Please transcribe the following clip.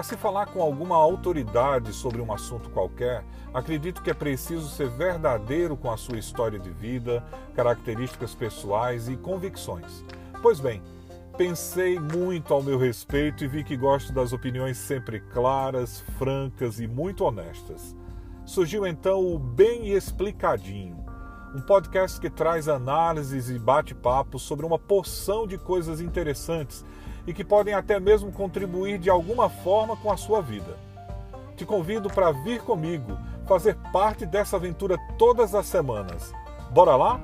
Para se falar com alguma autoridade sobre um assunto qualquer, acredito que é preciso ser verdadeiro com a sua história de vida, características pessoais e convicções. Pois bem, pensei muito ao meu respeito e vi que gosto das opiniões sempre claras, francas e muito honestas. Surgiu então o Bem Explicadinho, um podcast que traz análises e bate-papos sobre uma porção de coisas interessantes e que podem até mesmo contribuir de alguma forma com a sua vida. Te convido para vir comigo, fazer parte dessa aventura todas as semanas. Bora lá?